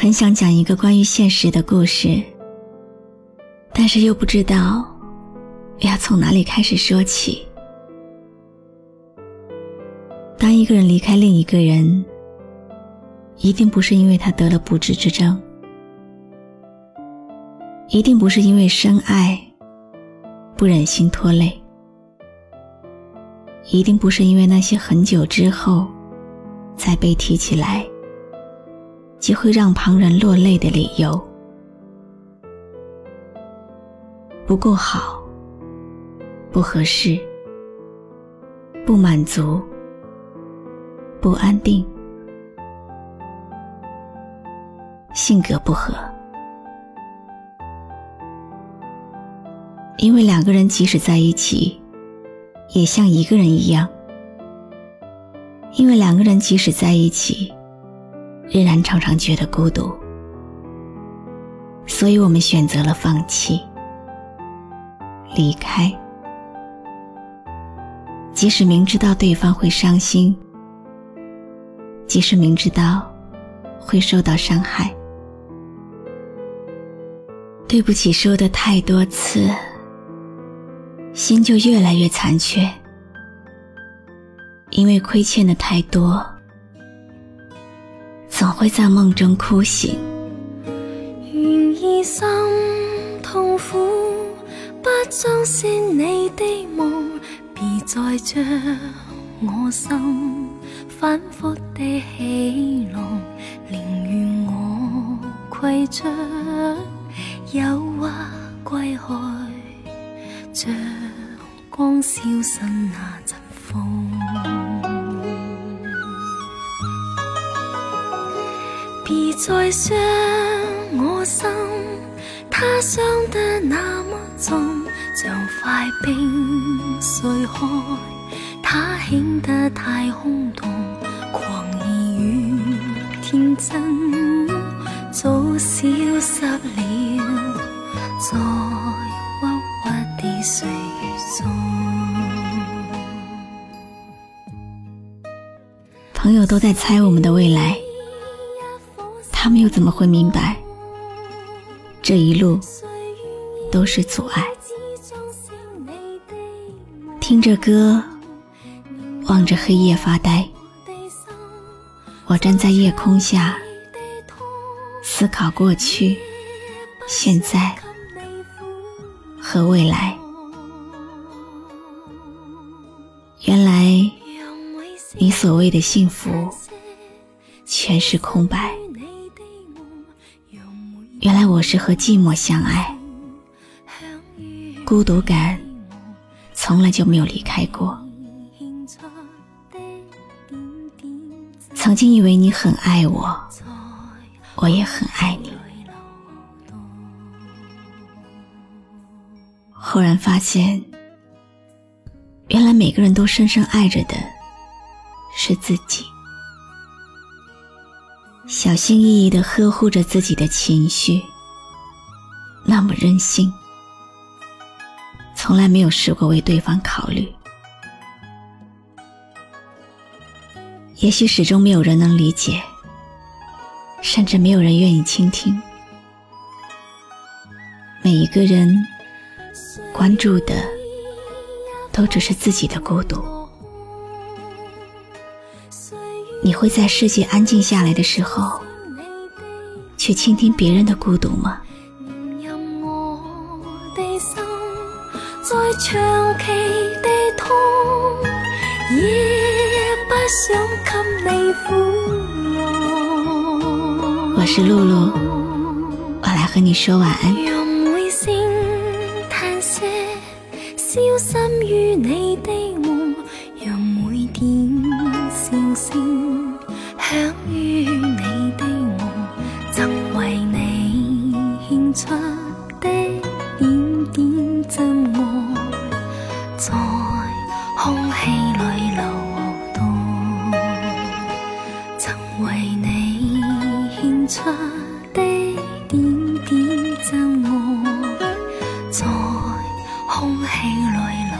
很想讲一个关于现实的故事，但是又不知道要从哪里开始说起。当一个人离开另一个人，一定不是因为他得了不治之症，一定不是因为深爱不忍心拖累，一定不是因为那些很久之后才被提起来。即会让旁人落泪的理由，不够好，不合适，不满足，不安定，性格不合。因为两个人即使在一起，也像一个人一样。因为两个人即使在一起。仍然常常觉得孤独，所以我们选择了放弃、离开。即使明知道对方会伤心，即使明知道会受到伤害，对不起说的太多次，心就越来越残缺，因为亏欠的太多。总会在梦中哭醒。愿意心痛苦，不相信你的梦，别再将我心反复地起弄，宁愿我携着忧郁归去，像光消失那阵风。再伤我心，它伤得那么重，像块冰碎开，它显得太空洞，狂意与天真早消失了，在郁郁的岁月中。朋友都在猜我们的未来。他们又怎么会明白，这一路都是阻碍？听着歌，望着黑夜发呆。我站在夜空下，思考过去、现在和未来。原来，你所谓的幸福，全是空白。原来我是和寂寞相爱，孤独感从来就没有离开过。曾经以为你很爱我，我也很爱你，忽然发现，原来每个人都深深爱着的是自己。小心翼翼的呵护着自己的情绪，那么任性，从来没有试过为对方考虑。也许始终没有人能理解，甚至没有人愿意倾听。每一个人关注的，都只是自己的孤独。你会在世界安静下来的时候，去倾听别人的孤独吗？我是露露，我来和你说晚安。响于你的声响于你的梦，曾为你献。出的点点真爱，在空气里流动。曾为你献出的点点真爱，在空气里流。